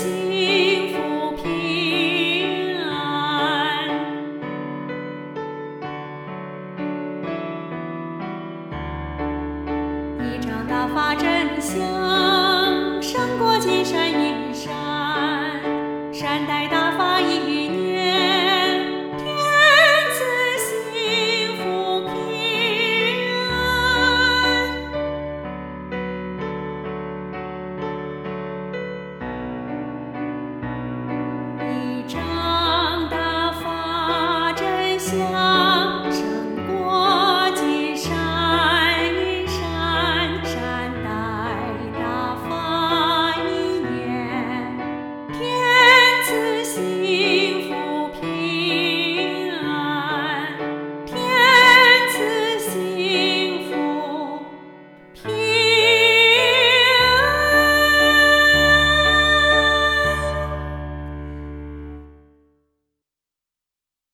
幸福平安。一大发真过金山银山善待大